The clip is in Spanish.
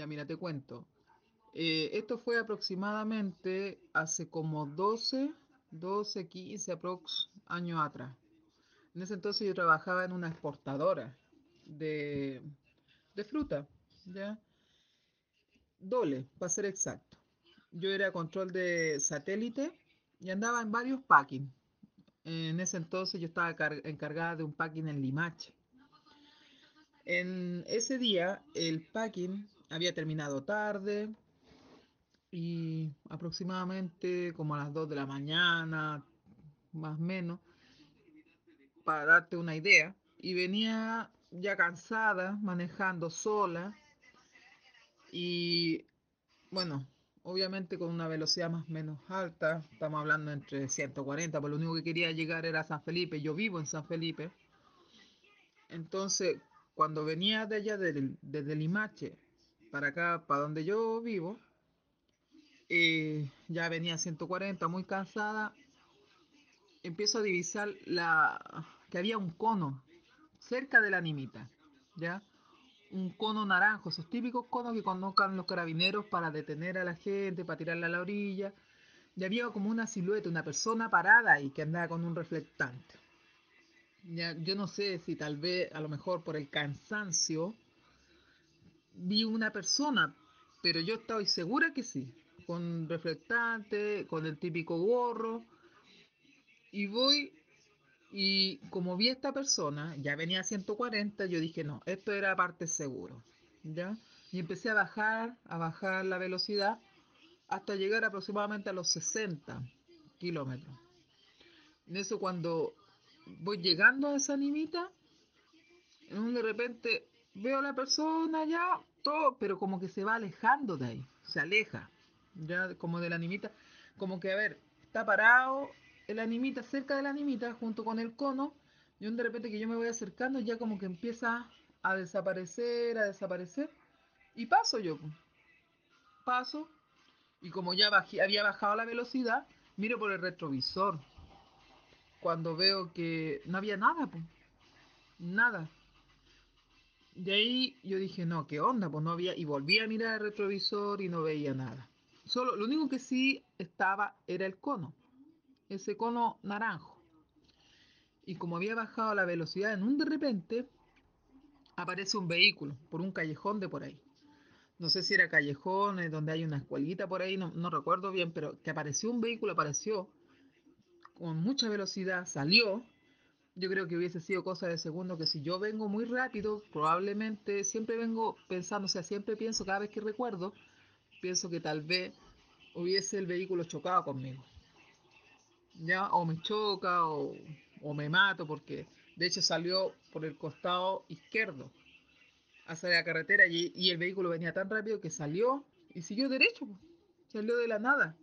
Ya mira, te cuento. Eh, esto fue aproximadamente hace como 12, 12, 15 aprox años atrás. En ese entonces yo trabajaba en una exportadora de, de fruta, ¿ya? Dole, para ser exacto. Yo era control de satélite y andaba en varios packing. En ese entonces yo estaba encargada de un packing en Limache. En ese día el packing había terminado tarde y aproximadamente como a las 2 de la mañana, más o menos, para darte una idea. Y venía ya cansada, manejando sola. Y bueno, obviamente con una velocidad más o menos alta, estamos hablando entre 140, pero lo único que quería llegar era San Felipe, yo vivo en San Felipe. Entonces, cuando venía de allá desde Limache para acá, para donde yo vivo, eh, ya venía 140, muy cansada, empiezo a divisar la que había un cono cerca de la nimita, ¿ya? Un cono naranjo, esos típicos conos que conozcan los carabineros para detener a la gente, para tirarla a la orilla. Y había como una silueta, una persona parada y que andaba con un reflectante. Ya, yo no sé si tal vez, a lo mejor por el cansancio, vi una persona, pero yo estoy segura que sí, con reflectante, con el típico gorro, y voy y como vi a esta persona, ya venía a 140, yo dije, no, esto era parte seguro, ¿ya? Y empecé a bajar, a bajar la velocidad hasta llegar aproximadamente a los 60 kilómetros. En eso cuando voy llegando a esa nimita, de repente veo a la persona ya, todo, pero como que se va alejando de ahí, se aleja, ya como de la nimita, como que a ver, está parado el animita cerca de la animita junto con el cono y de repente que yo me voy acercando ya como que empieza a desaparecer, a desaparecer y paso yo. Paso y como ya había bajado la velocidad, miro por el retrovisor. Cuando veo que no había nada, pues. Nada. De ahí yo dije, no, ¿qué onda? Pues no había. Y volví a mirar el retrovisor y no veía nada. Solo, lo único que sí estaba era el cono ese cono naranjo. Y como había bajado la velocidad en un de repente, aparece un vehículo por un callejón de por ahí. No sé si era callejón, donde hay una escuelita por ahí, no, no recuerdo bien, pero que apareció un vehículo, apareció con mucha velocidad, salió. Yo creo que hubiese sido cosa de segundo que si yo vengo muy rápido, probablemente siempre vengo pensando, o sea, siempre pienso cada vez que recuerdo, pienso que tal vez hubiese el vehículo chocado conmigo ya o me choca o, me mato porque de hecho salió por el costado izquierdo hacia la carretera y, el vehículo venía tan rápido que salió y siguió derecho, salió de la nada.